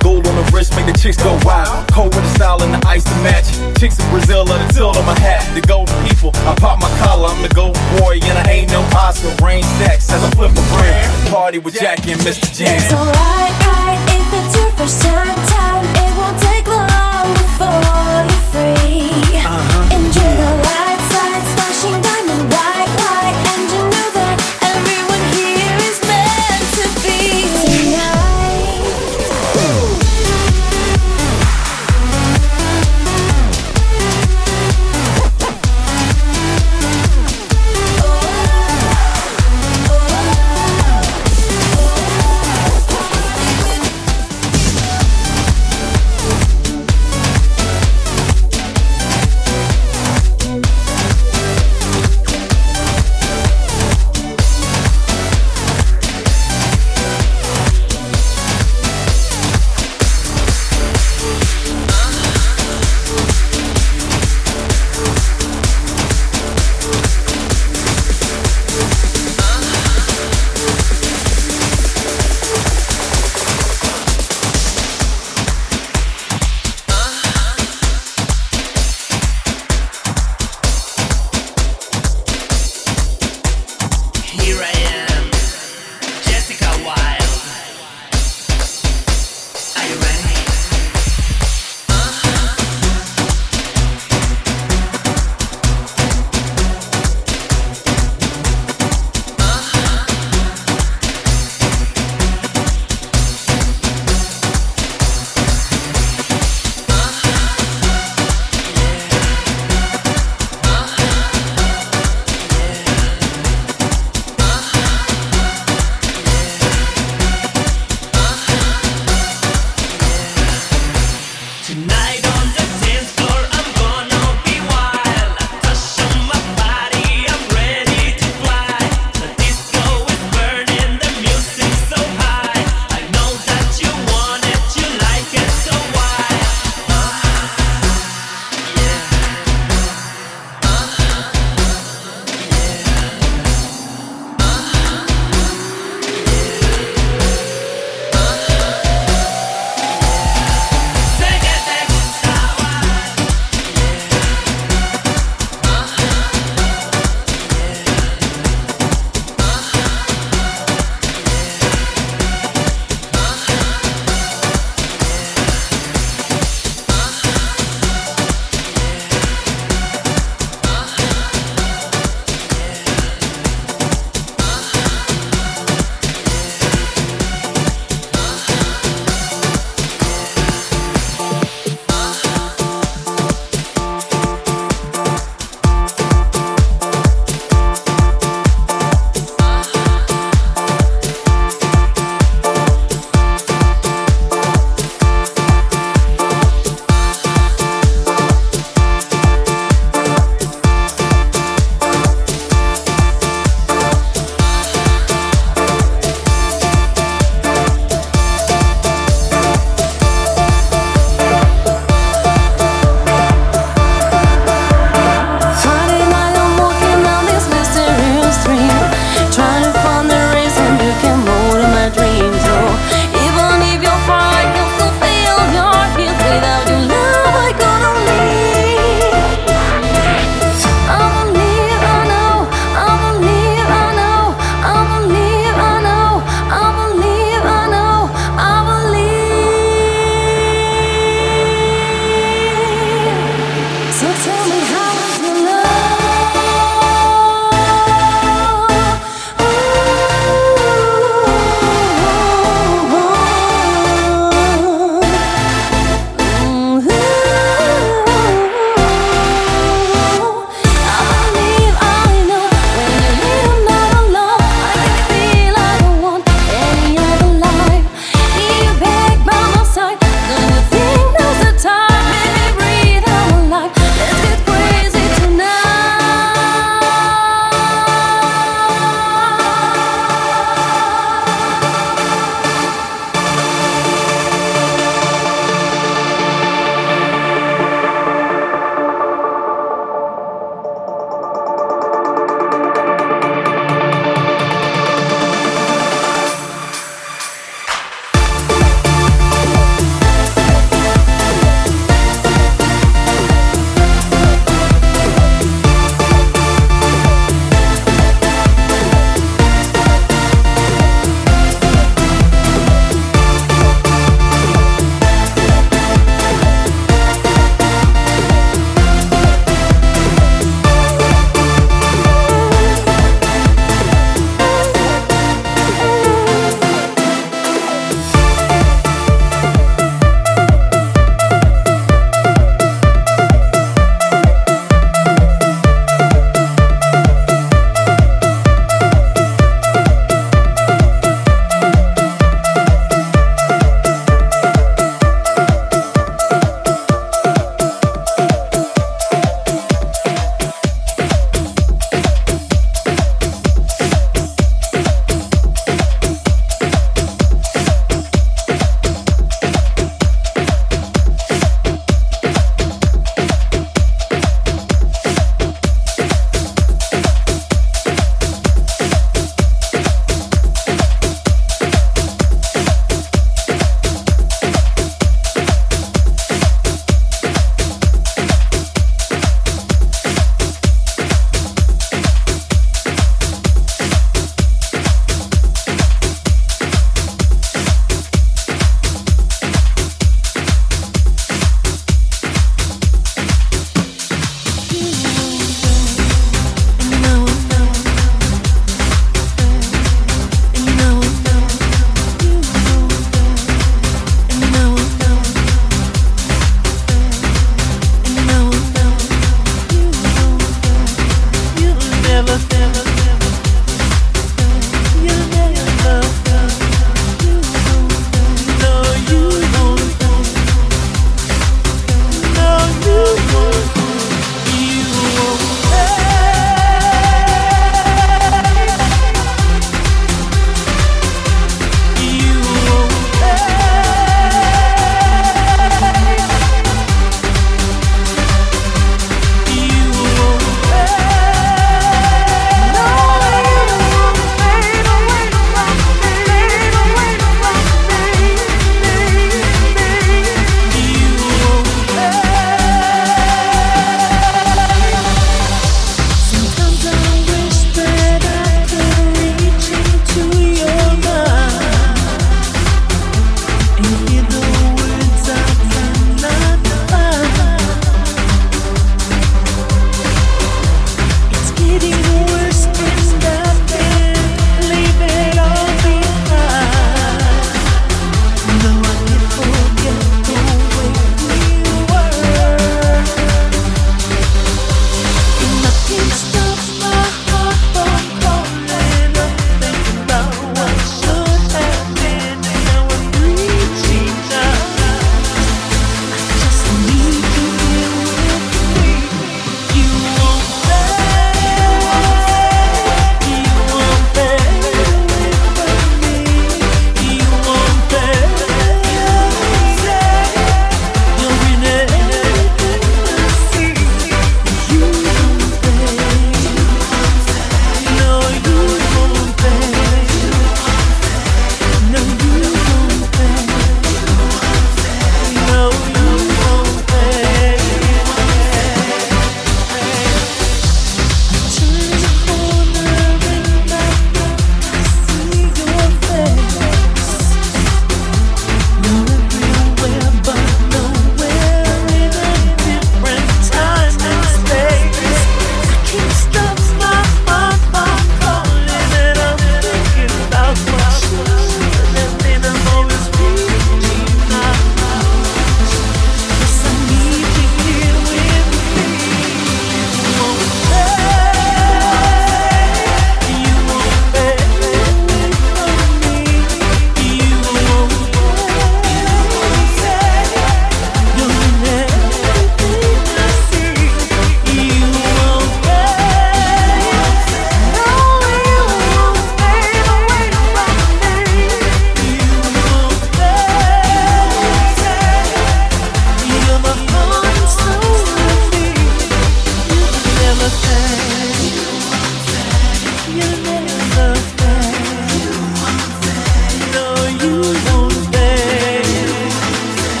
Gold on the wrist, make the chicks go wild. Cold with the style and the ice to match. Chicks in Brazil are the tilt on my hat. The gold people, I pop my collar. I'm the gold boy, and I ain't no Oscar. Rain stacks as I flip my brain. Party with Jackie and Mr. Jam. It's alright, right, if it's your first time.